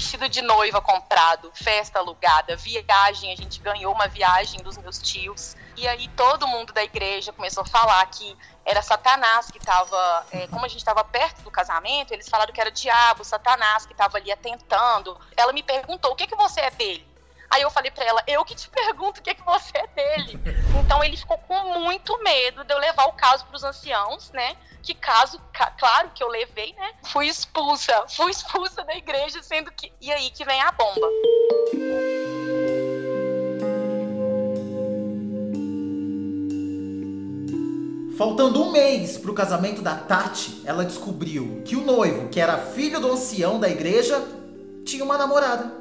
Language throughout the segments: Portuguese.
vestido de noiva comprado, festa alugada, viagem, a gente ganhou uma viagem dos meus tios. E aí todo mundo da igreja começou a falar que era Satanás que estava, é, como a gente estava perto do casamento, eles falaram que era o diabo, Satanás que estava ali atentando. Ela me perguntou: o que que você é dele? Aí eu falei para ela, eu que te pergunto o que, que você é dele. Então ele ficou com muito medo de eu levar o caso para os anciãos, né? Que caso, ca claro que eu levei, né? Fui expulsa, fui expulsa da igreja, sendo que. E aí que vem a bomba. Faltando um mês para o casamento da Tati, ela descobriu que o noivo, que era filho do ancião da igreja, tinha uma namorada.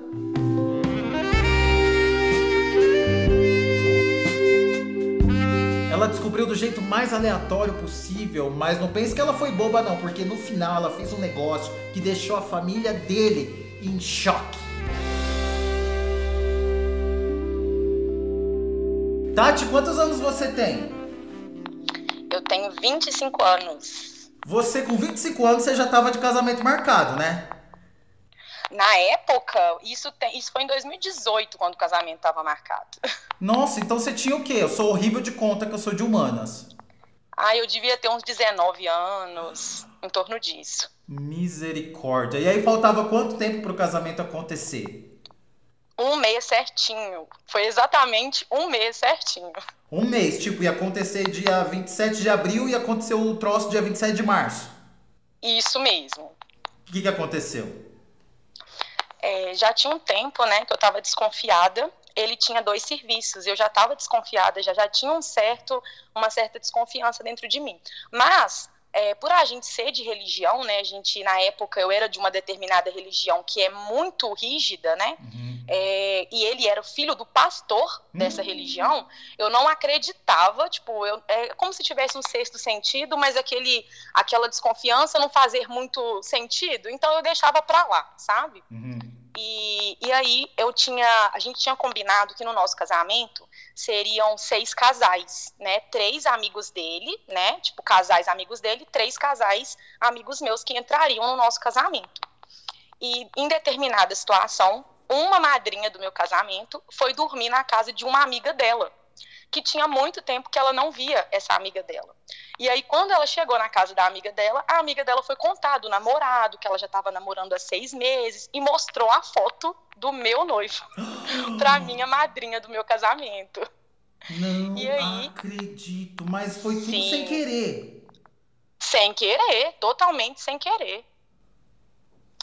Ela descobriu do jeito mais aleatório possível, mas não pense que ela foi boba não, porque no final ela fez um negócio que deixou a família dele em choque. Tati, quantos anos você tem? Eu tenho 25 anos. Você com 25 anos você já estava de casamento marcado, né? Na época, isso, tem, isso foi em 2018, quando o casamento estava marcado. Nossa, então você tinha o quê? Eu sou horrível de conta que eu sou de humanas. Ah, eu devia ter uns 19 anos, em torno disso. Misericórdia. E aí faltava quanto tempo para o casamento acontecer? Um mês certinho. Foi exatamente um mês certinho. Um mês, tipo, ia acontecer dia 27 de abril e aconteceu o troço dia 27 de março. Isso mesmo. O que, que aconteceu? É, já tinha um tempo, né, que eu estava desconfiada. Ele tinha dois serviços, eu já estava desconfiada, já já tinha um certo, uma certa desconfiança dentro de mim. Mas é, por a gente ser de religião, né, a gente na época eu era de uma determinada religião que é muito rígida, né, uhum. é, e ele era o filho do pastor dessa uhum. religião, eu não acreditava, tipo, eu, é como se tivesse um sexto sentido, mas aquele, aquela desconfiança não fazer muito sentido, então eu deixava pra lá, sabe? Uhum. E, e aí eu tinha, a gente tinha combinado que no nosso casamento seriam seis casais, né? Três amigos dele, né? Tipo, casais amigos dele, três casais amigos meus que entrariam no nosso casamento. E em determinada situação, uma madrinha do meu casamento foi dormir na casa de uma amiga dela que tinha muito tempo que ela não via essa amiga dela. E aí, quando ela chegou na casa da amiga dela, a amiga dela foi contar do namorado, que ela já estava namorando há seis meses, e mostrou a foto do meu noivo para minha madrinha do meu casamento. Não e aí, acredito, mas foi tudo sim, sem querer. Sem querer, totalmente sem querer.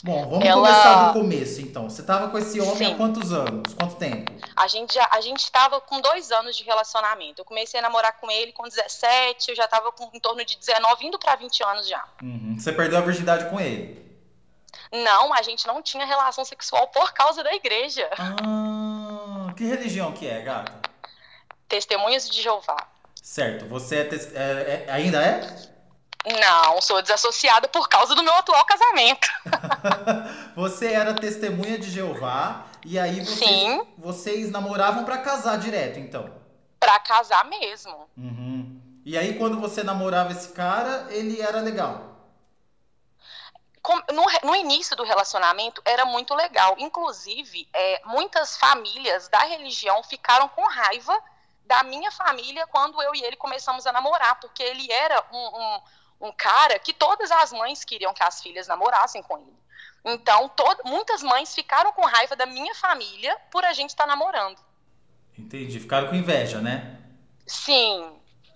Bom, vamos ela... começar do começo, então. Você estava com esse homem Sim. há quantos anos? Quanto tempo? A gente já, a gente estava com dois anos de relacionamento. Eu comecei a namorar com ele com 17, eu já estava com em torno de 19, indo para 20 anos já. Uhum. Você perdeu a virgindade com ele? Não, a gente não tinha relação sexual por causa da igreja. Ah, que religião que é, gata? Testemunhas de Jeová. Certo. Você é, é, é ainda é? Não, sou desassociada por causa do meu atual casamento. você era testemunha de Jeová e aí vocês, Sim. vocês namoravam para casar direto, então? Para casar mesmo. Uhum. E aí quando você namorava esse cara, ele era legal? No, no, início do relacionamento era muito legal. Inclusive, é, muitas famílias da religião ficaram com raiva da minha família quando eu e ele começamos a namorar, porque ele era um, um um cara que todas as mães queriam que as filhas namorassem com ele. Então, todo, muitas mães ficaram com raiva da minha família por a gente estar tá namorando. Entendi. Ficaram com inveja, né? Sim.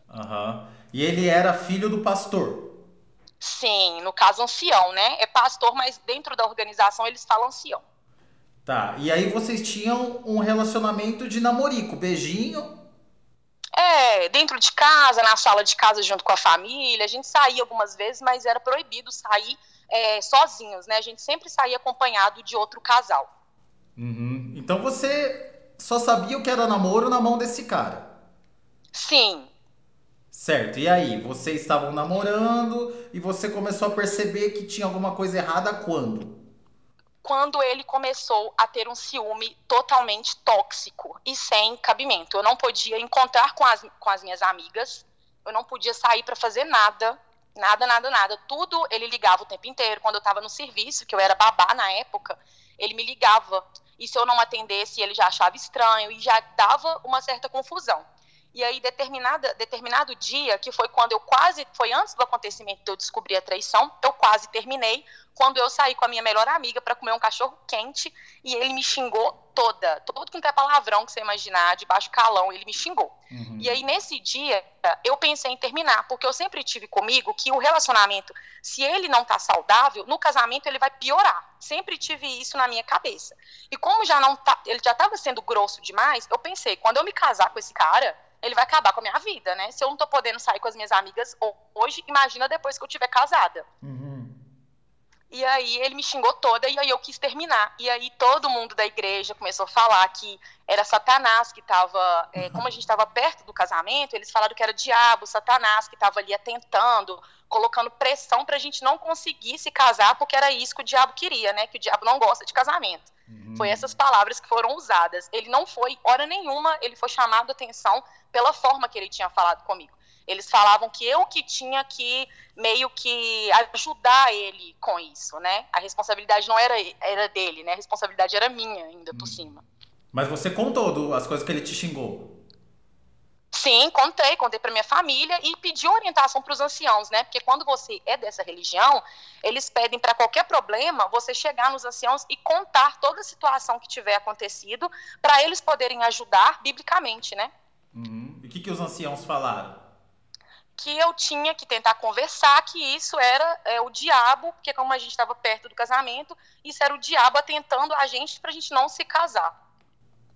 Aham. Uhum. E ele era filho do pastor? Sim, no caso ancião, né? É pastor, mas dentro da organização eles falam ancião. Tá. E aí vocês tinham um relacionamento de namorico, beijinho, é, dentro de casa, na sala de casa junto com a família. A gente saía algumas vezes, mas era proibido sair é, sozinhos, né? A gente sempre saía acompanhado de outro casal. Uhum. Então você só sabia o que era namoro na mão desse cara? Sim. Certo, e aí? Vocês estavam namorando e você começou a perceber que tinha alguma coisa errada quando? Quando ele começou a ter um ciúme totalmente tóxico e sem cabimento. Eu não podia encontrar com as, com as minhas amigas, eu não podia sair para fazer nada Nada, nada, nada. Tudo ele ligava o tempo inteiro. Quando eu estava no serviço, que eu era babá na época, ele me ligava. E se eu não atendesse, ele já achava estranho e já dava uma certa confusão. E aí, determinada, determinado dia, que foi quando eu quase, foi antes do acontecimento de eu descobrir a traição, eu quase terminei, quando eu saí com a minha melhor amiga para comer um cachorro quente e ele me xingou toda, todo quanto é palavrão que você imaginar, de baixo calão, ele me xingou. Uhum. E aí, nesse dia, eu pensei em terminar, porque eu sempre tive comigo que o relacionamento, se ele não tá saudável, no casamento ele vai piorar. Sempre tive isso na minha cabeça. E como já não tá, ele já estava sendo grosso demais, eu pensei, quando eu me casar com esse cara, ele vai acabar com a minha vida, né? Se eu não tô podendo sair com as minhas amigas hoje, imagina depois que eu tiver casada. Uhum. E aí ele me xingou toda e aí eu quis terminar. E aí todo mundo da igreja começou a falar que era Satanás que estava, é, como a gente estava perto do casamento, eles falaram que era diabo, Satanás que estava ali atentando, colocando pressão para a gente não conseguir se casar, porque era isso que o diabo queria, né? Que o diabo não gosta de casamento. Uhum. Foi essas palavras que foram usadas. Ele não foi, hora nenhuma, ele foi chamado a atenção pela forma que ele tinha falado comigo. Eles falavam que eu que tinha que meio que ajudar ele com isso, né? A responsabilidade não era, era dele, né? A responsabilidade era minha ainda por hum. cima. Mas você contou as coisas que ele te xingou? Sim, contei, contei para minha família e pedi orientação para os anciãos, né? Porque quando você é dessa religião, eles pedem para qualquer problema você chegar nos anciãos e contar toda a situação que tiver acontecido para eles poderem ajudar biblicamente, né? Uhum. E o que, que os anciãos falaram? que eu tinha que tentar conversar que isso era é, o diabo, porque como a gente estava perto do casamento, isso era o diabo atentando a gente para a gente não se casar.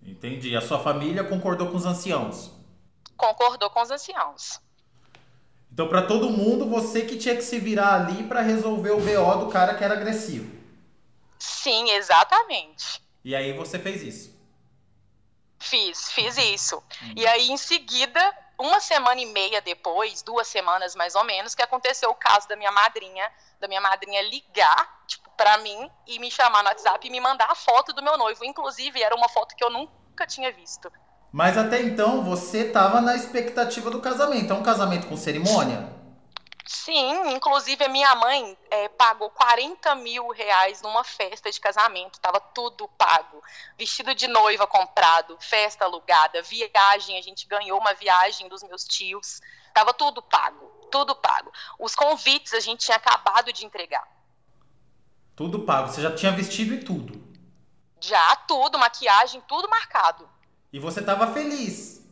Entendi. A sua família concordou com os anciãos? Concordou com os anciãos. Então, para todo mundo, você que tinha que se virar ali para resolver o BO do cara que era agressivo. Sim, exatamente. E aí você fez isso? Fiz, fiz isso. Hum. E aí, em seguida, uma semana e meia depois, duas semanas mais ou menos, que aconteceu o caso da minha madrinha, da minha madrinha ligar, tipo, para mim e me chamar no WhatsApp e me mandar a foto do meu noivo. Inclusive, era uma foto que eu nunca tinha visto. Mas até então você estava na expectativa do casamento. É um casamento com cerimônia? Sim, inclusive a minha mãe é, pagou 40 mil reais numa festa de casamento, tava tudo pago. Vestido de noiva comprado, festa alugada, viagem, a gente ganhou uma viagem dos meus tios, tava tudo pago, tudo pago. Os convites a gente tinha acabado de entregar. Tudo pago, você já tinha vestido e tudo? Já, tudo, maquiagem, tudo marcado. E você tava feliz?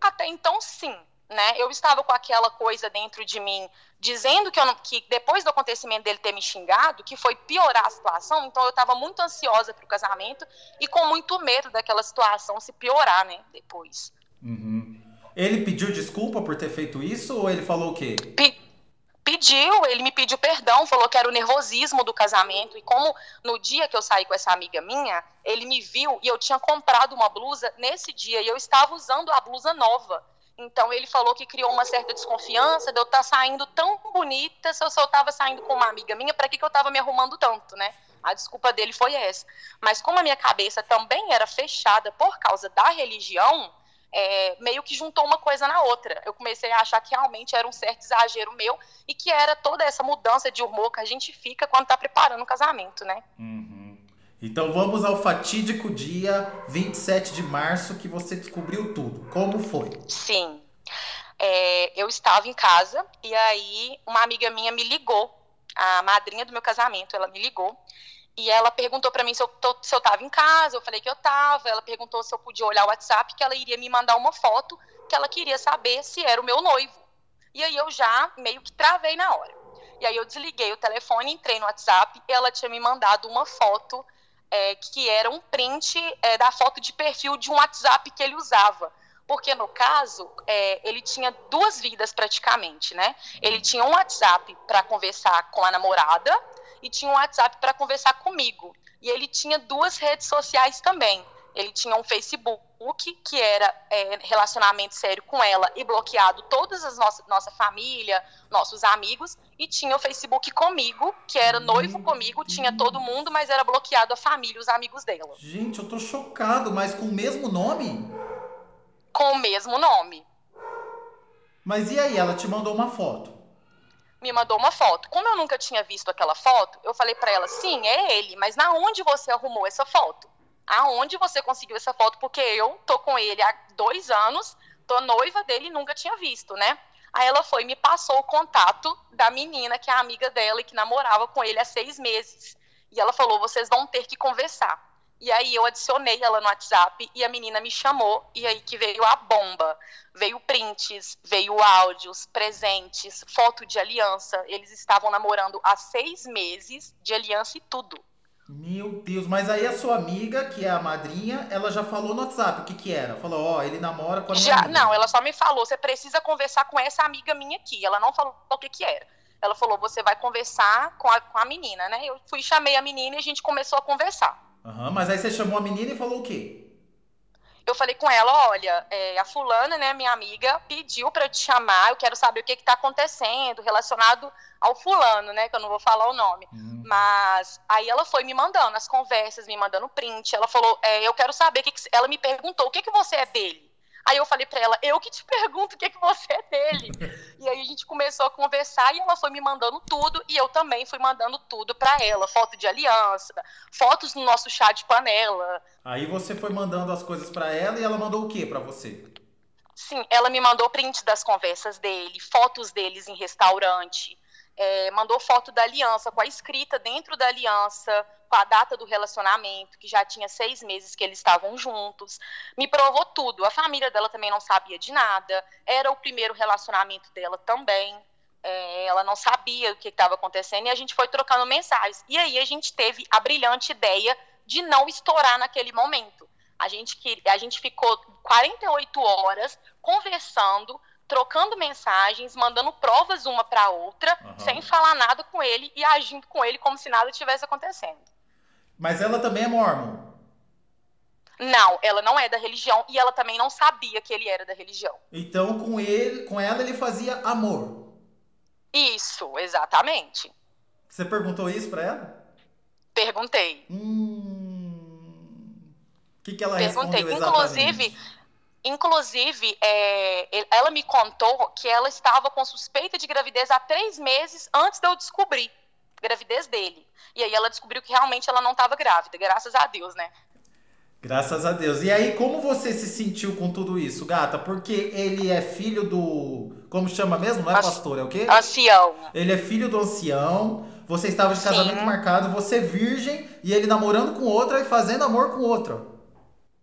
Até então, sim né? Eu estava com aquela coisa dentro de mim, dizendo que, não, que depois do acontecimento dele ter me xingado, que foi piorar a situação, então eu estava muito ansiosa para o casamento e com muito medo daquela situação se piorar, né? Depois. Uhum. Ele pediu desculpa por ter feito isso ou ele falou o quê? Pe pediu, ele me pediu perdão, falou que era o nervosismo do casamento. E como no dia que eu saí com essa amiga minha, ele me viu e eu tinha comprado uma blusa nesse dia e eu estava usando a blusa nova. Então ele falou que criou uma certa desconfiança de eu estar tá saindo tão bonita se eu só estava saindo com uma amiga minha, para que, que eu estava me arrumando tanto, né? A desculpa dele foi essa. Mas como a minha cabeça também era fechada por causa da religião, é, meio que juntou uma coisa na outra. Eu comecei a achar que realmente era um certo exagero meu e que era toda essa mudança de humor que a gente fica quando está preparando o casamento, né? Uhum. Então vamos ao fatídico dia 27 de março que você descobriu tudo. Como foi? Sim. É, eu estava em casa e aí uma amiga minha me ligou, a madrinha do meu casamento, ela me ligou e ela perguntou para mim se eu, tô, se eu tava em casa, eu falei que eu tava, ela perguntou se eu podia olhar o WhatsApp, que ela iria me mandar uma foto, que ela queria saber se era o meu noivo. E aí eu já meio que travei na hora. E aí eu desliguei o telefone, entrei no WhatsApp, e ela tinha me mandado uma foto é, que era um print é, da foto de perfil de um WhatsApp que ele usava. Porque, no caso, é, ele tinha duas vidas praticamente, né? Ele tinha um WhatsApp para conversar com a namorada e tinha um WhatsApp para conversar comigo. E ele tinha duas redes sociais também. Ele tinha um Facebook que era é, relacionamento sério com ela e bloqueado todas as nossas nossa família, nossos amigos, e tinha o Facebook comigo, que era noivo comigo, tinha todo mundo, mas era bloqueado a família, os amigos dela. Gente, eu tô chocado, mas com o mesmo nome? Com o mesmo nome. Mas e aí, ela te mandou uma foto? Me mandou uma foto. Como eu nunca tinha visto aquela foto, eu falei para ela: sim, é ele, mas na onde você arrumou essa foto? Aonde você conseguiu essa foto? Porque eu tô com ele há dois anos, tô noiva dele e nunca tinha visto, né? Aí ela foi me passou o contato da menina, que é amiga dela e que namorava com ele há seis meses. E ela falou: vocês vão ter que conversar. E aí eu adicionei ela no WhatsApp e a menina me chamou e aí que veio a bomba. Veio prints, veio áudios, presentes, foto de aliança. Eles estavam namorando há seis meses de aliança e tudo. Meu Deus, mas aí a sua amiga, que é a madrinha, ela já falou no WhatsApp o que que era? Falou, ó, oh, ele namora com a Já, amiga. não, ela só me falou, você precisa conversar com essa amiga minha aqui. Ela não falou o que que era. Ela falou, você vai conversar com a, com a menina, né? Eu fui, chamei a menina e a gente começou a conversar. Uhum, mas aí você chamou a menina e falou o quê? Eu falei com ela, olha, é, a fulana, né, minha amiga, pediu para eu te chamar, eu quero saber o que está acontecendo relacionado ao fulano, né, que eu não vou falar o nome. Uhum. Mas aí ela foi me mandando as conversas, me mandando print. Ela falou, é, eu quero saber que, que ela me perguntou o que que você é dele. Aí eu falei para ela, eu que te pergunto o que, que você é dele. e aí a gente começou a conversar e ela foi me mandando tudo e eu também fui mandando tudo para ela, foto de aliança, fotos no nosso chá de panela. Aí você foi mandando as coisas para ela e ela mandou o que para você? Sim, ela me mandou print das conversas dele, fotos deles em restaurante, é, mandou foto da aliança, com a escrita dentro da aliança, com a data do relacionamento, que já tinha seis meses que eles estavam juntos. Me provou tudo. A família dela também não sabia de nada. Era o primeiro relacionamento dela também. É, ela não sabia o que estava acontecendo e a gente foi trocando mensagens. E aí a gente teve a brilhante ideia de não estourar naquele momento. A gente, a gente ficou 48 horas conversando trocando mensagens, mandando provas uma para outra, uhum. sem falar nada com ele e agindo com ele como se nada tivesse acontecendo. Mas ela também é mormon? Não, ela não é da religião e ela também não sabia que ele era da religião. Então, com ele, com ela ele fazia amor. Isso, exatamente. Você perguntou isso para ela? Perguntei. Hum... O que, que ela Perguntei. respondeu exatamente? Inclusive, Inclusive, é, ela me contou que ela estava com suspeita de gravidez há três meses antes de eu descobrir a gravidez dele. E aí ela descobriu que realmente ela não estava grávida, graças a Deus, né? Graças a Deus. E aí, como você se sentiu com tudo isso, gata? Porque ele é filho do. Como chama mesmo? Não é pastor, é o quê? Ancião. Ele é filho do ancião. Você estava de casamento Sim. marcado, você virgem, e ele namorando com outra e fazendo amor com outra.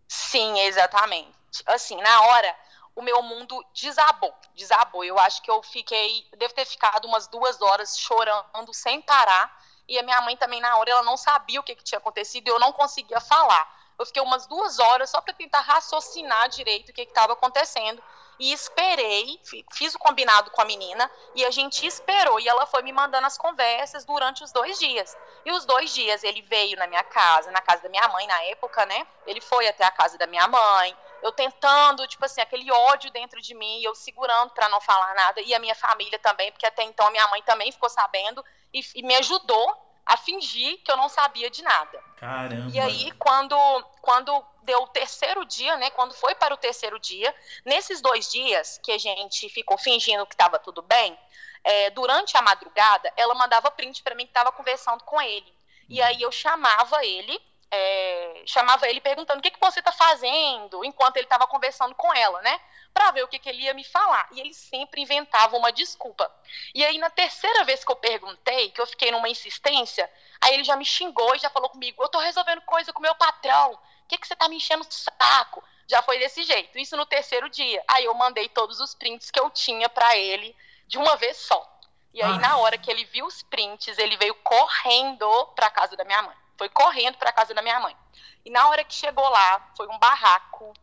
Sim, exatamente assim, na hora, o meu mundo desabou, desabou. Eu acho que eu fiquei, devo ter ficado umas duas horas chorando sem parar. E a minha mãe também, na hora, ela não sabia o que, que tinha acontecido e eu não conseguia falar. Eu fiquei umas duas horas só para tentar raciocinar direito o que estava acontecendo e esperei, fiz o combinado com a menina e a gente esperou e ela foi me mandando as conversas durante os dois dias. E os dois dias ele veio na minha casa, na casa da minha mãe na época, né? Ele foi até a casa da minha mãe, eu tentando, tipo assim, aquele ódio dentro de mim, eu segurando para não falar nada e a minha família também, porque até então a minha mãe também ficou sabendo e, e me ajudou a fingir que eu não sabia de nada. Caramba. E aí, quando, quando deu o terceiro dia, né? Quando foi para o terceiro dia, nesses dois dias que a gente ficou fingindo que estava tudo bem, é, durante a madrugada, ela mandava print para mim que estava conversando com ele. E aí eu chamava ele, é, chamava ele perguntando o que, que você está fazendo, enquanto ele estava conversando com ela, né? para ver o que, que ele ia me falar. E ele sempre inventava uma desculpa. E aí, na terceira vez que eu perguntei, que eu fiquei numa insistência, aí ele já me xingou e já falou comigo: Eu tô resolvendo coisa com meu patrão. O que, que você tá me enchendo o saco? Já foi desse jeito. Isso no terceiro dia. Aí eu mandei todos os prints que eu tinha para ele de uma vez só. E aí, na hora que ele viu os prints, ele veio correndo para casa da minha mãe. Foi correndo para casa da minha mãe. E na hora que chegou lá, foi um barraco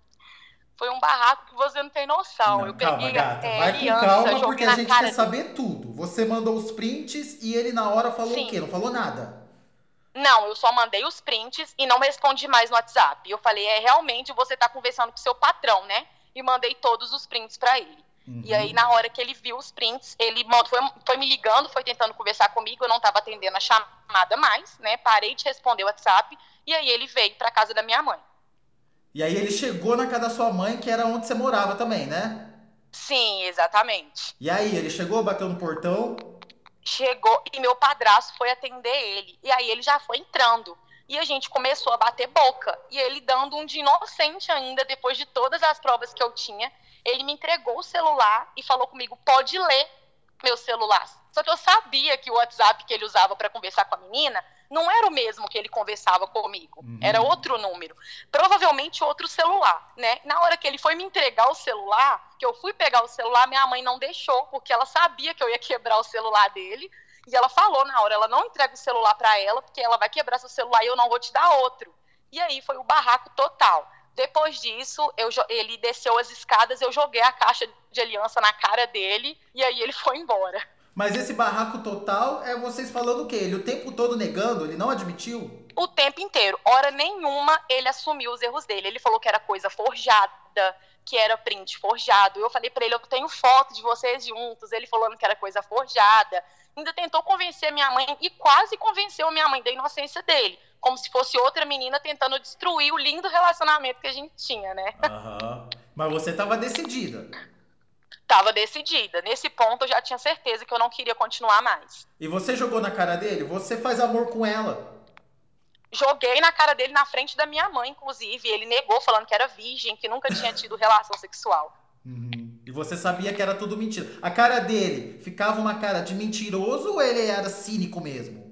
foi um barraco que você não tem noção. Não, eu calma, peguei gata. É, Vai aliança, com calma, porque a gente quer dele. saber tudo. Você mandou os prints e ele na hora falou Sim. o quê? Não falou nada. Não, eu só mandei os prints e não respondi mais no WhatsApp. Eu falei, é realmente você tá conversando com seu patrão, né? E mandei todos os prints para ele. Uhum. E aí, na hora que ele viu os prints, ele foi, foi me ligando, foi tentando conversar comigo, eu não estava atendendo a chamada mais, né? Parei de responder o WhatsApp, e aí ele veio para casa da minha mãe. E aí ele chegou na casa da sua mãe, que era onde você morava também, né? Sim, exatamente. E aí, ele chegou, bateu no portão? chegou e meu padrasto foi atender ele. E aí ele já foi entrando. E a gente começou a bater boca. E ele dando um de inocente ainda, depois de todas as provas que eu tinha, ele me entregou o celular e falou comigo: pode ler meu celular. Só que eu sabia que o WhatsApp que ele usava para conversar com a menina não era o mesmo que ele conversava comigo. Uhum. Era outro número. Provavelmente outro celular, né? Na hora que ele foi me entregar o celular, que eu fui pegar o celular, minha mãe não deixou, porque ela sabia que eu ia quebrar o celular dele. E ela falou na hora, ela não entrega o celular para ela, porque ela vai quebrar seu celular e eu não vou te dar outro. E aí foi o barraco total. Depois disso, eu, ele desceu as escadas, eu joguei a caixa de aliança na cara dele e aí ele foi embora. Mas esse barraco total é vocês falando o quê? Ele o tempo todo negando? Ele não admitiu? O tempo inteiro. Hora nenhuma ele assumiu os erros dele. Ele falou que era coisa forjada, que era print forjado. Eu falei para ele, eu tenho foto de vocês juntos. Ele falando que era coisa forjada. Ainda tentou convencer minha mãe e quase convenceu minha mãe da inocência dele como se fosse outra menina tentando destruir o lindo relacionamento que a gente tinha, né? Uhum. Mas você estava decidida. Tava decidida. Nesse ponto eu já tinha certeza que eu não queria continuar mais. E você jogou na cara dele? Você faz amor com ela? Joguei na cara dele na frente da minha mãe, inclusive. Ele negou, falando que era virgem, que nunca tinha tido relação sexual. Uhum. E você sabia que era tudo mentira. A cara dele ficava uma cara de mentiroso ou ele era cínico mesmo?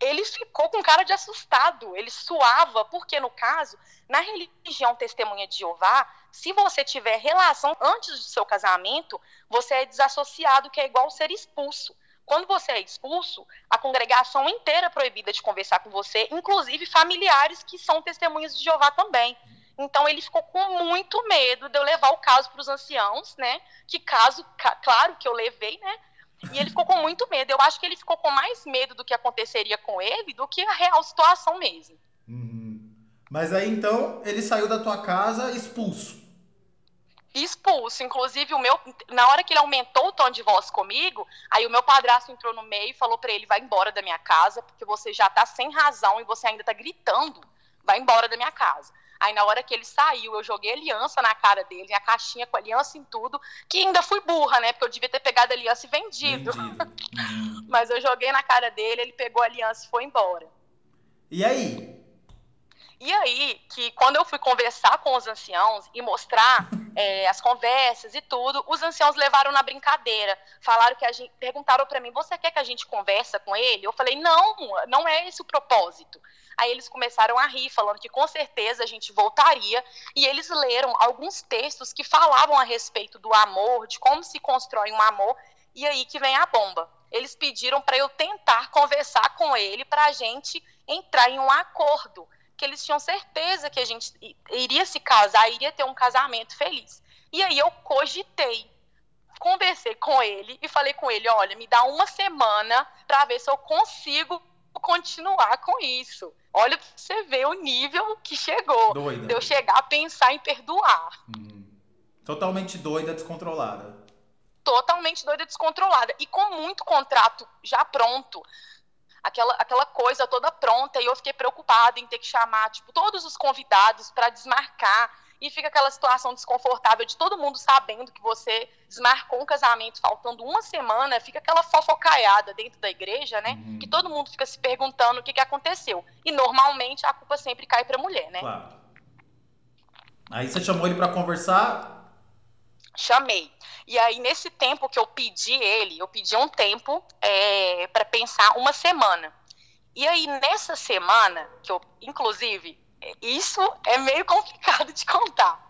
Ele ficou com cara de assustado, ele suava, porque no caso, na religião testemunha de Jeová, se você tiver relação antes do seu casamento, você é desassociado, que é igual ser expulso. Quando você é expulso, a congregação inteira é proibida de conversar com você, inclusive familiares que são testemunhas de Jeová também. Então ele ficou com muito medo de eu levar o caso para os anciãos, né? Que caso, claro que eu levei, né? E ele ficou com muito medo. Eu acho que ele ficou com mais medo do que aconteceria com ele do que a real situação mesmo. Uhum. Mas aí então ele saiu da tua casa expulso. Expulso. Inclusive, o meu, na hora que ele aumentou o tom de voz comigo, aí o meu padrasto entrou no meio e falou para ele: vai embora da minha casa, porque você já tá sem razão e você ainda tá gritando. Vai embora da minha casa. Aí na hora que ele saiu, eu joguei aliança na cara dele, a caixinha com aliança em tudo, que ainda fui burra, né? Porque eu devia ter pegado a aliança e vendido. vendido. Uhum. Mas eu joguei na cara dele, ele pegou a aliança e foi embora. E aí? E aí, que quando eu fui conversar com os anciãos e mostrar é, as conversas e tudo, os anciãos levaram na brincadeira. Falaram que a gente. Perguntaram para mim: você quer que a gente conversa com ele? Eu falei: não, não é esse o propósito. Aí eles começaram a rir, falando que com certeza a gente voltaria. E eles leram alguns textos que falavam a respeito do amor, de como se constrói um amor. E aí que vem a bomba. Eles pediram para eu tentar conversar com ele para a gente entrar em um acordo que eles tinham certeza que a gente iria se casar, iria ter um casamento feliz. E aí eu cogitei, conversei com ele e falei com ele, olha, me dá uma semana para ver se eu consigo continuar com isso. Olha pra você ver o nível que chegou. Doida. De eu chegar a pensar em perdoar. Hum. Totalmente doida, descontrolada. Totalmente doida, descontrolada. E com muito contrato já pronto aquela, aquela coisa toda pronta e eu fiquei preocupada em ter que chamar tipo todos os convidados para desmarcar e fica aquela situação desconfortável de todo mundo sabendo que você desmarcou um casamento faltando uma semana, fica aquela fofocaiada dentro da igreja, né? Uhum. Que todo mundo fica se perguntando o que, que aconteceu. E normalmente a culpa sempre cai para a mulher, né? Claro. Aí você chamou ele para conversar? Chamei. E aí, nesse tempo que eu pedi ele, eu pedi um tempo é, para pensar uma semana. E aí, nessa semana, que eu, inclusive, é, isso é meio complicado de contar.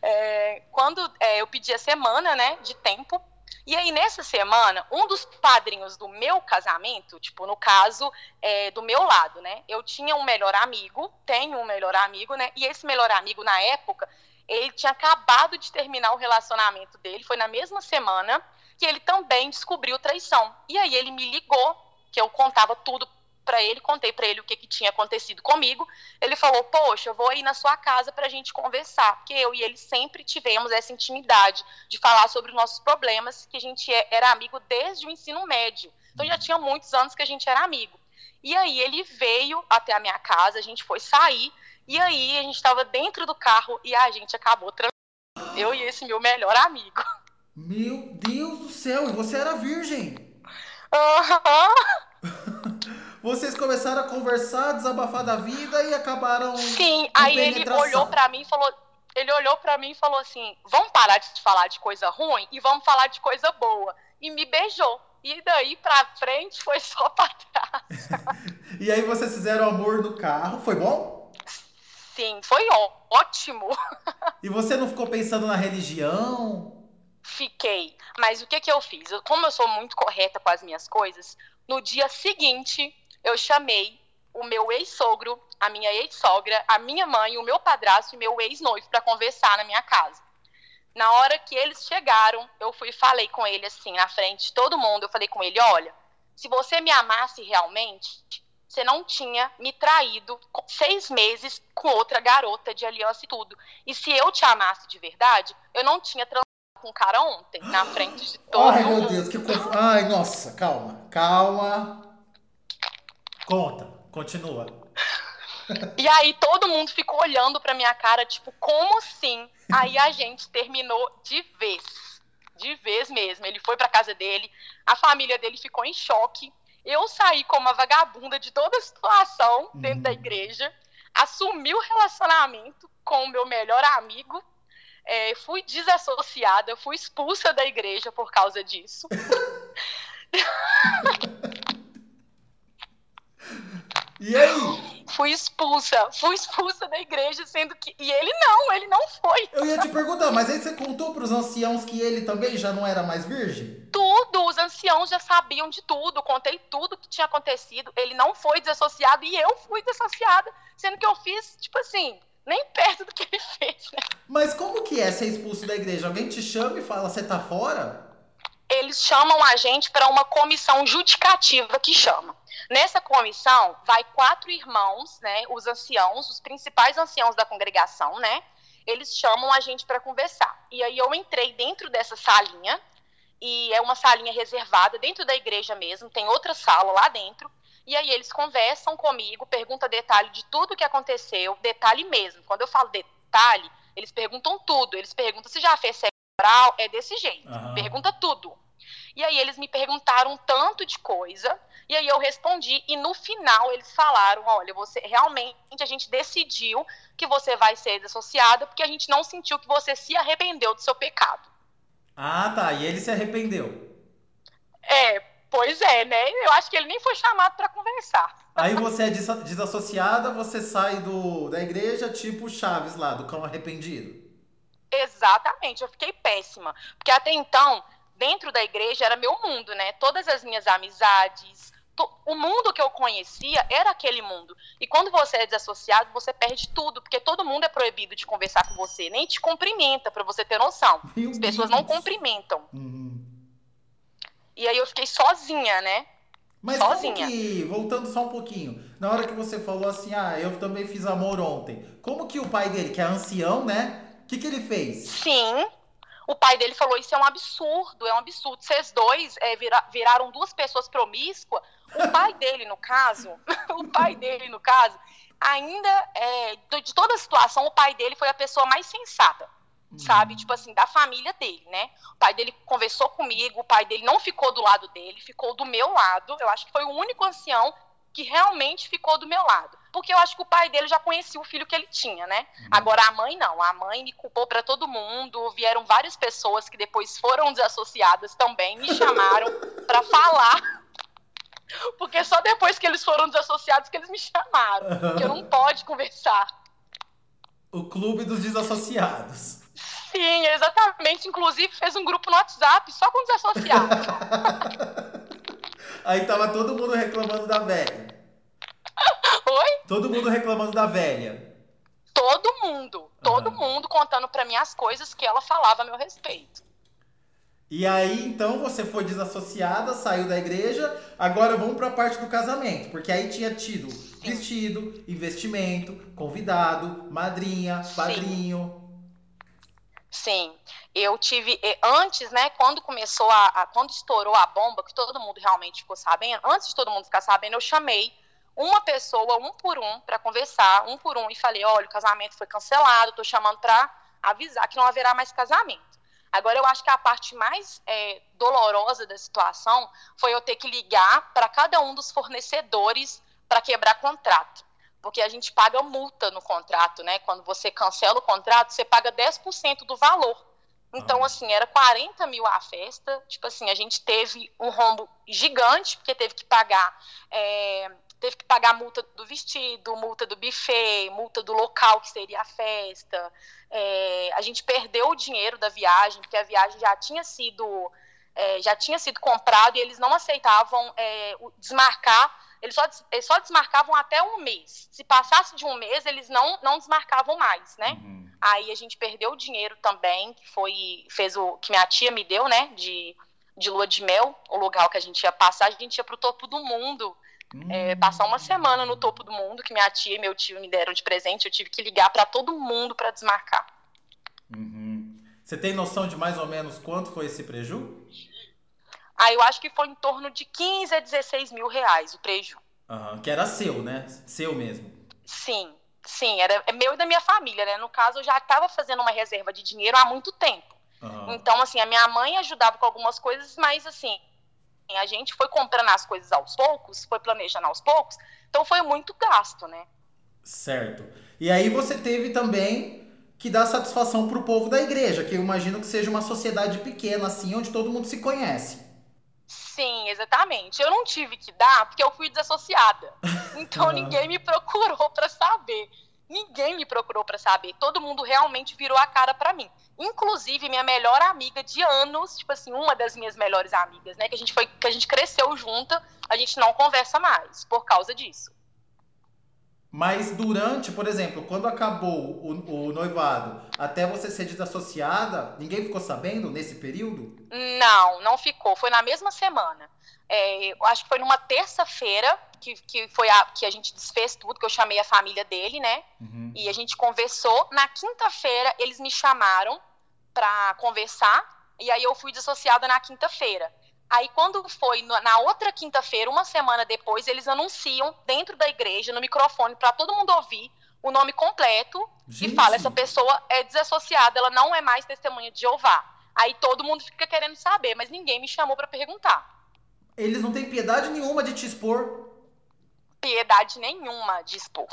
É, quando é, eu pedi a semana, né, de tempo, e aí, nessa semana, um dos padrinhos do meu casamento, tipo, no caso, é, do meu lado, né? Eu tinha um melhor amigo, tenho um melhor amigo, né? E esse melhor amigo, na época, ele tinha acabado de terminar o relacionamento dele, foi na mesma semana que ele também descobriu traição. E aí ele me ligou, que eu contava tudo para ele, contei para ele o que, que tinha acontecido comigo. Ele falou: Poxa, eu vou ir na sua casa para a gente conversar, porque eu e ele sempre tivemos essa intimidade de falar sobre os nossos problemas, que a gente é, era amigo desde o ensino médio. Então já tinha muitos anos que a gente era amigo. E aí ele veio até a minha casa, a gente foi sair. E aí a gente estava dentro do carro e a gente acabou transando. Eu e esse meu melhor amigo. Meu Deus do céu, e você era virgem? Uhum. Vocês começaram a conversar, desabafar da vida e acabaram. Sim, aí ele olhou para mim e falou: ele olhou para mim e falou assim: vamos parar de falar de coisa ruim e vamos falar de coisa boa. E me beijou. E daí pra frente foi só pra trás. e aí vocês fizeram amor no carro, foi bom? Sim, foi ótimo. e você não ficou pensando na religião? Fiquei. Mas o que que eu fiz? Eu, como eu sou muito correta com as minhas coisas, no dia seguinte eu chamei o meu ex-sogro, a minha ex-sogra, a minha mãe, o meu padrasto e meu ex-noivo para conversar na minha casa. Na hora que eles chegaram, eu fui e falei com ele assim, na frente de todo mundo, eu falei com ele, olha, se você me amasse realmente, você não tinha me traído seis meses com outra garota de aliança e tudo. E se eu te amasse de verdade, eu não tinha transado com o cara ontem, na frente de todo Ai, mundo. Ai, meu Deus, que conf... Ai, nossa, calma, calma. Conta, continua. E aí todo mundo ficou olhando pra minha cara, tipo, como assim? Aí a gente terminou de vez. De vez mesmo. Ele foi pra casa dele, a família dele ficou em choque. Eu saí como uma vagabunda de toda a situação dentro uhum. da igreja, assumi o relacionamento com o meu melhor amigo, é, fui desassociada, fui expulsa da igreja por causa disso. E aí? Fui expulsa, fui expulsa da igreja, sendo que. E ele não, ele não foi. Eu ia te perguntar, mas aí você contou para os anciãos que ele também já não era mais virgem? Tudo, os anciãos já sabiam de tudo, contei tudo que tinha acontecido. Ele não foi desassociado e eu fui desassociada, sendo que eu fiz, tipo assim, nem perto do que ele fez, né? Mas como que é ser expulso da igreja? Alguém te chama e fala, você tá fora? Eles chamam a gente para uma comissão judicativa que chama. Nessa comissão vai quatro irmãos, né, os anciãos, os principais anciãos da congregação, né? Eles chamam a gente para conversar. E aí eu entrei dentro dessa salinha e é uma salinha reservada dentro da igreja mesmo, tem outra sala lá dentro. E aí eles conversam comigo, perguntam detalhe de tudo que aconteceu, detalhe mesmo. Quando eu falo detalhe, eles perguntam tudo. Eles perguntam se já fez é desse jeito. Uhum. Pergunta tudo. E aí eles me perguntaram tanto de coisa, e aí eu respondi, e no final eles falaram: olha, você realmente a gente decidiu que você vai ser desassociada porque a gente não sentiu que você se arrependeu do seu pecado. Ah, tá. E ele se arrependeu. É, pois é, né? Eu acho que ele nem foi chamado para conversar. Aí você é desassociada, você sai do, da igreja, tipo Chaves lá, do cão arrependido. Exatamente, eu fiquei péssima. Porque até então dentro da igreja era meu mundo, né? Todas as minhas amizades, o mundo que eu conhecia era aquele mundo. E quando você é desassociado, você perde tudo, porque todo mundo é proibido de conversar com você, nem te cumprimenta, para você ter noção. Meu As pessoas Deus. não cumprimentam. Uhum. E aí eu fiquei sozinha, né? Mas sozinha. que, voltando só um pouquinho, na hora que você falou assim, ah, eu também fiz amor ontem, como que o pai dele, que é ancião, né? O que, que ele fez? Sim, o pai dele falou: Isso é um absurdo, é um absurdo. Vocês dois é, vira, viraram duas pessoas promíscuas. O pai dele, no caso, o pai dele, no caso, ainda, é, de toda a situação, o pai dele foi a pessoa mais sensata sabe? Tipo assim, da família dele, né? O pai dele conversou comigo, o pai dele não ficou do lado dele, ficou do meu lado. Eu acho que foi o único ancião que realmente ficou do meu lado. Porque eu acho que o pai dele já conhecia o filho que ele tinha, né? Uhum. Agora a mãe não. A mãe me culpou para todo mundo. Vieram várias pessoas que depois foram desassociadas também, me chamaram para falar. Porque só depois que eles foram desassociados que eles me chamaram. Porque não pode conversar. O clube dos desassociados. Sim, exatamente. Inclusive fez um grupo no WhatsApp só com desassociados. Aí tava todo mundo reclamando da velha. Oi? Todo mundo reclamando da velha. Todo mundo. Todo mundo contando para mim as coisas que ela falava a meu respeito. E aí, então, você foi desassociada, saiu da igreja. Agora vamos para a parte do casamento, porque aí tinha tido Sim. vestido, investimento, convidado, madrinha, padrinho. Sim, eu tive antes, né, quando começou a, a, quando estourou a bomba, que todo mundo realmente ficou sabendo, antes de todo mundo ficar sabendo, eu chamei uma pessoa, um por um, para conversar, um por um, e falei, olha, o casamento foi cancelado, tô chamando para avisar que não haverá mais casamento. Agora, eu acho que a parte mais é, dolorosa da situação foi eu ter que ligar para cada um dos fornecedores para quebrar contrato. Porque a gente paga multa no contrato, né? Quando você cancela o contrato, você paga 10% do valor. Então, assim, era 40 mil a festa. Tipo assim, a gente teve um rombo gigante, porque teve que pagar. É, teve que pagar multa do vestido, multa do buffet, multa do local que seria a festa. É, a gente perdeu o dinheiro da viagem, porque a viagem já tinha sido. É, já tinha sido comprado e eles não aceitavam é, desmarcar eles só, eles só desmarcavam até um mês. Se passasse de um mês, eles não, não desmarcavam mais, né? Uhum. Aí a gente perdeu o dinheiro também, que foi, fez o que minha tia me deu, né? De, de lua de mel, o lugar que a gente ia passar, a gente ia pro topo do mundo. Uhum. É, passar uma semana no topo do mundo, que minha tia e meu tio me deram de presente, eu tive que ligar para todo mundo para desmarcar. Uhum. Você tem noção de mais ou menos quanto foi esse prejuízo? Aí eu acho que foi em torno de 15 a 16 mil reais o prejuízo. Uhum, que era seu, né? Seu mesmo. Sim, sim, era é meu e da minha família, né? No caso, eu já estava fazendo uma reserva de dinheiro há muito tempo. Uhum. Então, assim, a minha mãe ajudava com algumas coisas, mas assim, a gente foi comprando as coisas aos poucos, foi planejando aos poucos, então foi muito gasto, né? Certo. E aí você teve também que dar satisfação para o povo da igreja, que eu imagino que seja uma sociedade pequena, assim, onde todo mundo se conhece. Sim, exatamente. Eu não tive que dar porque eu fui desassociada. Então ninguém me procurou para saber. Ninguém me procurou para saber. Todo mundo realmente virou a cara para mim. Inclusive minha melhor amiga de anos, tipo assim, uma das minhas melhores amigas, né, que a gente foi que a gente cresceu junta, a gente não conversa mais por causa disso. Mas durante, por exemplo, quando acabou o, o, noivado, até você ser desassociada, ninguém ficou sabendo nesse período? Não, não ficou. Foi na mesma semana. É, acho que foi numa terça-feira que, que foi a que a gente desfez tudo, que eu chamei a família dele, né? Uhum. E a gente conversou. Na quinta-feira, eles me chamaram para conversar. E aí eu fui desassociada na quinta-feira. Aí, quando foi na outra quinta-feira, uma semana depois, eles anunciam dentro da igreja, no microfone, para todo mundo ouvir, o nome completo Gente. e fala: essa pessoa é desassociada, ela não é mais testemunha de Jeová. Aí todo mundo fica querendo saber, mas ninguém me chamou para perguntar. Eles não têm piedade nenhuma de te expor? Piedade nenhuma de expor.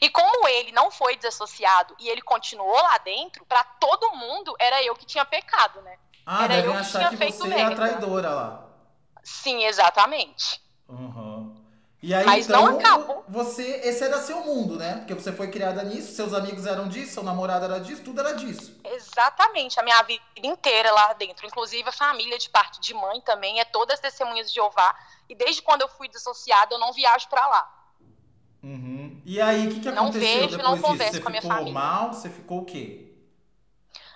E como ele não foi desassociado e ele continuou lá dentro, para todo mundo era eu que tinha pecado, né? Ah, Era devem achar que, que você merda. é a traidora lá. Sim, exatamente. Uhum. E aí, Mas então, não acabou. você, esse era seu mundo, né? Porque você foi criada nisso, seus amigos eram disso, seu namorado era disso, tudo era disso. Exatamente, a minha vida inteira lá dentro. Inclusive a família de parte de mãe também, é todas testemunhas de Jeová. E desde quando eu fui dissociada, eu não viajo para lá. Uhum. E aí, o que, que aconteceu não vejo, não converso disso? Você com a minha ficou família. mal? Você ficou o quê?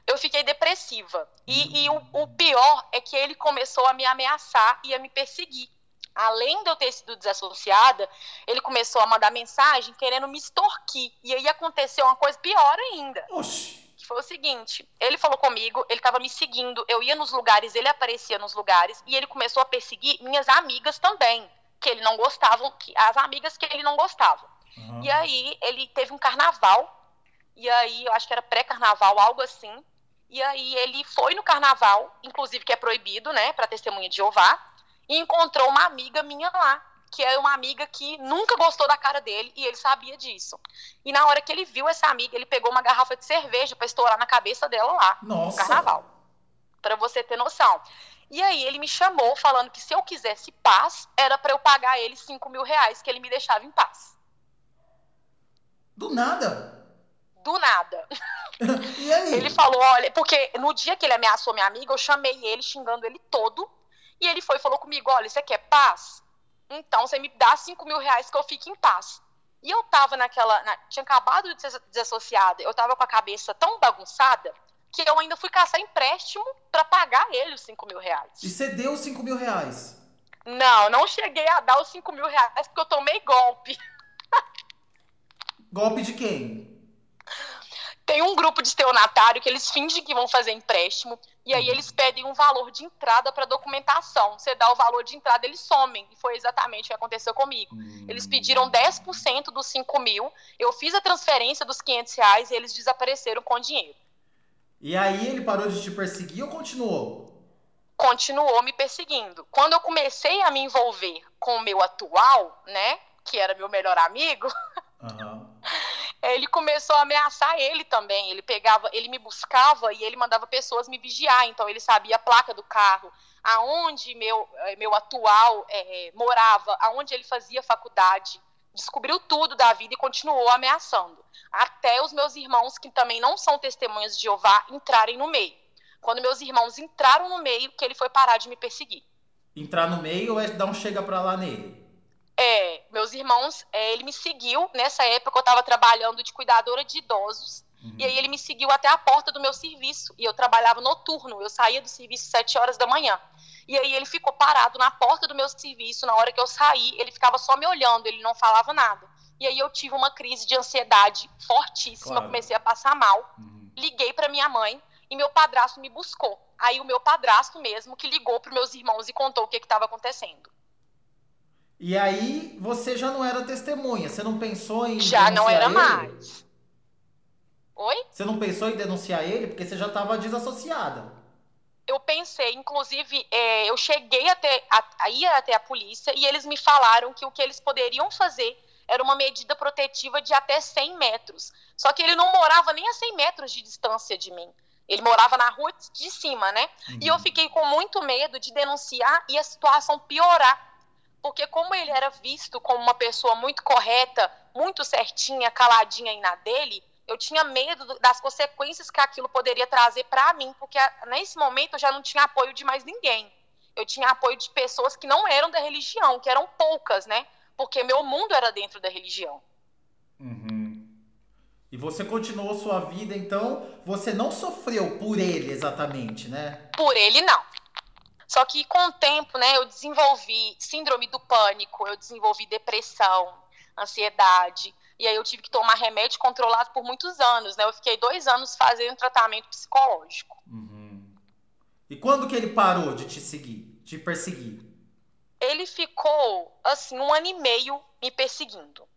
eu fiquei depressiva. E, e o, o, pior é que ele começou a me ameaçar e a me perseguir. Além de eu ter sido desassociada, ele começou a mandar mensagem querendo me extorquir. E aí aconteceu uma coisa pior ainda. Oxi. Que foi o seguinte: ele falou comigo, ele estava me seguindo, eu ia nos lugares, ele aparecia nos lugares, e ele começou a perseguir minhas amigas também, que ele não gostava, as amigas que ele não gostava. Uhum. E aí ele teve um carnaval, e aí eu acho que era pré-carnaval, algo assim e aí ele foi no carnaval, inclusive que é proibido, né, para testemunha de Jeová, e encontrou uma amiga minha lá, que é uma amiga que nunca gostou da cara dele e ele sabia disso. E na hora que ele viu essa amiga, ele pegou uma garrafa de cerveja para estourar na cabeça dela lá, Nossa. no carnaval. Para você ter noção. E aí ele me chamou falando que se eu quisesse paz, era para eu pagar ele 5 mil reais que ele me deixava em paz. Do nada? Do nada. e aí? Ele falou, olha, porque no dia que ele ameaçou minha amiga, eu chamei ele xingando ele todo. E ele foi e falou comigo, olha, você quer paz? Então você me dá 5 mil reais que eu fique em paz. E eu tava naquela. Na, tinha acabado de ser desassociada, eu tava com a cabeça tão bagunçada que eu ainda fui caçar empréstimo para pagar ele os 5 mil reais. E você deu os 5 mil reais? Não, não cheguei a dar os 5 mil reais porque eu tomei golpe. Golpe de quem? Tem um grupo de estelionatário que eles fingem que vão fazer empréstimo e aí eles pedem um valor de entrada para documentação. Você dá o valor de entrada, eles somem. E foi exatamente o que aconteceu comigo. Eles pediram 10% dos 5 mil, eu fiz a transferência dos 500 reais e eles desapareceram com o dinheiro. E aí ele parou de te perseguir ou continuou? Continuou me perseguindo. Quando eu comecei a me envolver com o meu atual, né, que era meu melhor amigo, uhum. ele começou a ameaçar ele também. Ele pegava, ele me buscava e ele mandava pessoas me vigiar. Então ele sabia a placa do carro, aonde meu, eh, meu atual é, morava, aonde ele fazia faculdade. Descobriu tudo da vida e continuou ameaçando. Até os meus irmãos, que também não são testemunhas de Jeová, entrarem no meio. Quando meus irmãos entraram no meio, que ele foi parar de me perseguir. Entrar no meio ou é dar um chega pra lá nele? É, meus irmãos, é, ele me seguiu. Nessa época eu estava trabalhando de cuidadora de idosos. Uhum. E aí ele me seguiu até a porta do meu serviço. E eu trabalhava noturno. Eu saía do serviço às 7 horas da manhã. E aí ele ficou parado na porta do meu serviço. Na hora que eu saí, ele ficava só me olhando, ele não falava nada. E aí eu tive uma crise de ansiedade fortíssima, claro. comecei a passar mal. Uhum. Liguei para minha mãe e meu padrasto me buscou. Aí o meu padrasto mesmo que ligou para meus irmãos e contou o que estava acontecendo. E aí você já não era testemunha, você não pensou em Já não era ele? mais. Oi? Você não pensou em denunciar ele porque você já estava desassociada. Eu pensei, inclusive, é, eu cheguei até a, a ir até a polícia e eles me falaram que o que eles poderiam fazer era uma medida protetiva de até 100 metros. Só que ele não morava nem a 100 metros de distância de mim. Ele morava na rua de cima, né? Uhum. E eu fiquei com muito medo de denunciar e a situação piorar porque como ele era visto como uma pessoa muito correta, muito certinha, caladinha aí na dele, eu tinha medo das consequências que aquilo poderia trazer para mim, porque nesse momento eu já não tinha apoio de mais ninguém. Eu tinha apoio de pessoas que não eram da religião, que eram poucas, né? Porque meu mundo era dentro da religião. Uhum. E você continuou sua vida, então você não sofreu por ele exatamente, né? Por ele não. Só que com o tempo, né, eu desenvolvi síndrome do pânico, eu desenvolvi depressão, ansiedade, e aí eu tive que tomar remédio controlado por muitos anos, né? Eu fiquei dois anos fazendo tratamento psicológico. Uhum. E quando que ele parou de te seguir, de perseguir? Ele ficou, assim, um ano e meio me perseguindo.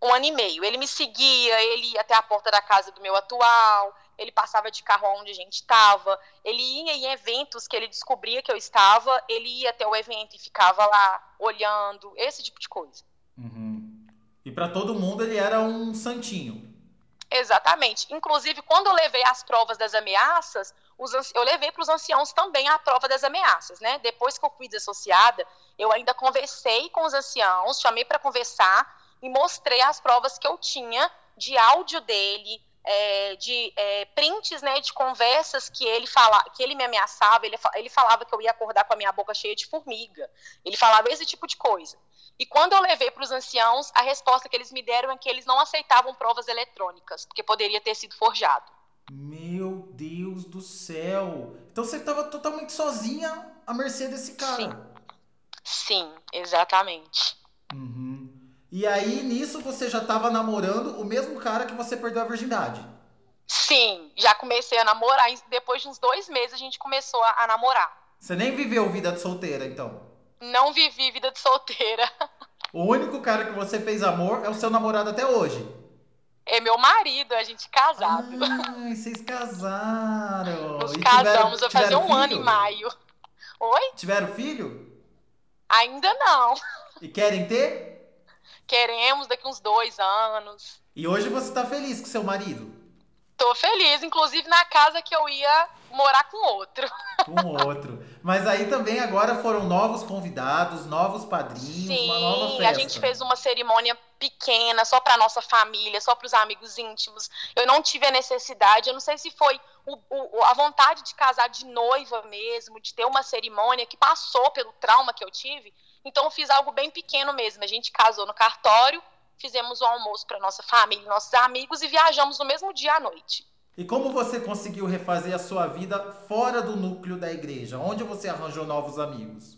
Um ano e meio. Ele me seguia, ele ia até a porta da casa do meu atual, ele passava de carro onde a gente estava, ele ia em eventos que ele descobria que eu estava, ele ia até o evento e ficava lá olhando, esse tipo de coisa. Uhum. E para todo mundo ele era um santinho. Exatamente. Inclusive, quando eu levei as provas das ameaças, eu levei para os anciãos também a prova das ameaças, né? Depois que eu fui desassociada, eu ainda conversei com os anciãos, chamei para conversar e mostrei as provas que eu tinha de áudio dele, é, de é, prints né, de conversas que ele fala, que ele me ameaçava, ele, ele falava que eu ia acordar com a minha boca cheia de formiga, ele falava esse tipo de coisa. E quando eu levei para os anciãos, a resposta que eles me deram é que eles não aceitavam provas eletrônicas, porque poderia ter sido forjado. Meu Deus do céu! Então você estava totalmente sozinha à mercê desse cara. Sim, Sim exatamente. Uhum. E aí, nisso, você já estava namorando o mesmo cara que você perdeu a virgindade? Sim, já comecei a namorar. Depois de uns dois meses, a gente começou a, a namorar. Você nem viveu vida de solteira, então? Não vivi vida de solteira. O único cara que você fez amor é o seu namorado até hoje? É meu marido, a gente casado. Ai, vocês casaram. Nos e casamos, vai fazer um filho? ano em maio. Oi? Tiveram filho? Ainda não. E querem ter? Queremos daqui uns dois anos. E hoje você tá feliz com seu marido? Tô feliz, inclusive na casa que eu ia morar com outro. Com outro. Mas aí também agora foram novos convidados, novos padrinhos, Sim, uma nova festa. a gente fez uma cerimônia pequena, só para nossa família, só para os amigos íntimos. Eu não tive a necessidade, eu não sei se foi o, o, a vontade de casar de noiva mesmo, de ter uma cerimônia que passou pelo trauma que eu tive, então eu fiz algo bem pequeno mesmo. A gente casou no cartório, fizemos o um almoço para nossa família, nossos amigos e viajamos no mesmo dia à noite. E como você conseguiu refazer a sua vida fora do núcleo da igreja? Onde você arranjou novos amigos?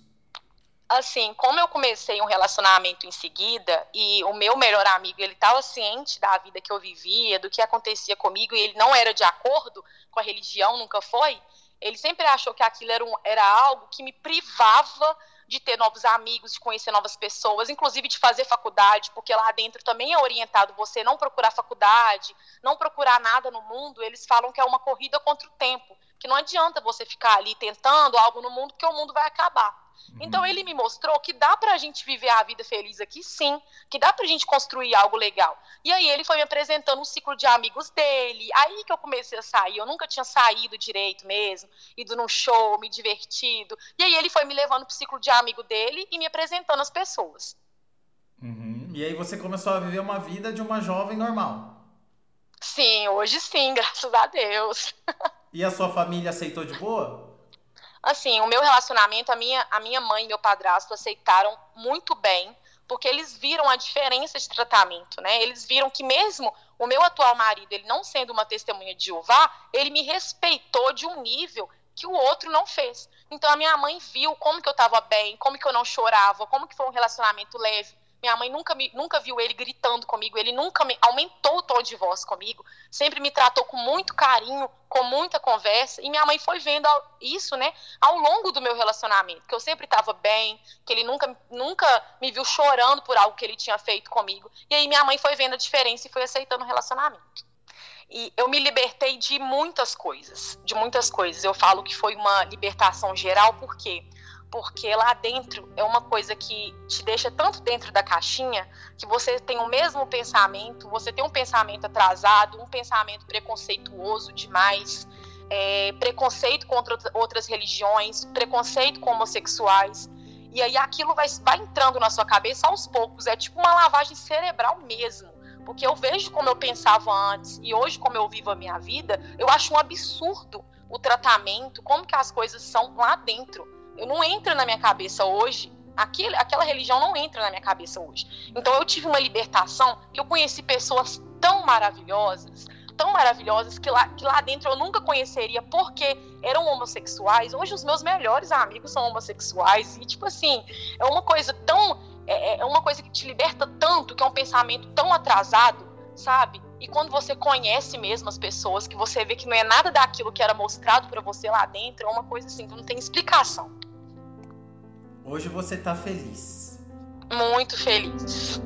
Assim, como eu comecei um relacionamento em seguida e o meu melhor amigo, ele estava ciente da vida que eu vivia, do que acontecia comigo e ele não era de acordo com a religião, nunca foi. Ele sempre achou que aquilo era, um, era algo que me privava de ter novos amigos, de conhecer novas pessoas, inclusive de fazer faculdade, porque lá dentro também é orientado você não procurar faculdade, não procurar nada no mundo. Eles falam que é uma corrida contra o tempo, que não adianta você ficar ali tentando algo no mundo, porque o mundo vai acabar. Uhum. Então ele me mostrou que dá pra gente viver a vida feliz aqui sim, que dá pra gente construir algo legal. E aí ele foi me apresentando um ciclo de amigos dele. Aí que eu comecei a sair, eu nunca tinha saído direito mesmo, ido num show, me divertido. E aí ele foi me levando pro ciclo de amigo dele e me apresentando as pessoas. Uhum. E aí você começou a viver uma vida de uma jovem normal. Sim, hoje sim, graças a Deus. E a sua família aceitou de boa? Assim, o meu relacionamento, a minha, a minha mãe e meu padrasto aceitaram muito bem, porque eles viram a diferença de tratamento, né? Eles viram que mesmo o meu atual marido, ele não sendo uma testemunha de Jeová, ele me respeitou de um nível que o outro não fez. Então a minha mãe viu como que eu estava bem, como que eu não chorava, como que foi um relacionamento leve. Minha mãe nunca, me, nunca viu ele gritando comigo, ele nunca me, aumentou o tom de voz comigo, sempre me tratou com muito carinho, com muita conversa, e minha mãe foi vendo isso, né, ao longo do meu relacionamento, que eu sempre estava bem, que ele nunca, nunca me viu chorando por algo que ele tinha feito comigo, e aí minha mãe foi vendo a diferença e foi aceitando o relacionamento. E eu me libertei de muitas coisas, de muitas coisas. Eu falo que foi uma libertação geral, porque quê? Porque lá dentro é uma coisa que te deixa tanto dentro da caixinha que você tem o mesmo pensamento, você tem um pensamento atrasado, um pensamento preconceituoso demais, é, preconceito contra outras religiões, preconceito com homossexuais. E aí aquilo vai, vai entrando na sua cabeça aos poucos, é tipo uma lavagem cerebral mesmo. Porque eu vejo como eu pensava antes e hoje como eu vivo a minha vida, eu acho um absurdo o tratamento, como que as coisas são lá dentro não entra na minha cabeça hoje. Aquele, aquela religião não entra na minha cabeça hoje. Então eu tive uma libertação que eu conheci pessoas tão maravilhosas, tão maravilhosas que lá, que lá dentro eu nunca conheceria porque eram homossexuais. Hoje os meus melhores amigos são homossexuais e tipo assim é uma coisa tão é, é uma coisa que te liberta tanto que é um pensamento tão atrasado, sabe? E quando você conhece mesmo as pessoas, que você vê que não é nada daquilo que era mostrado para você lá dentro, é uma coisa assim que não tem explicação. Hoje você tá feliz. Muito feliz.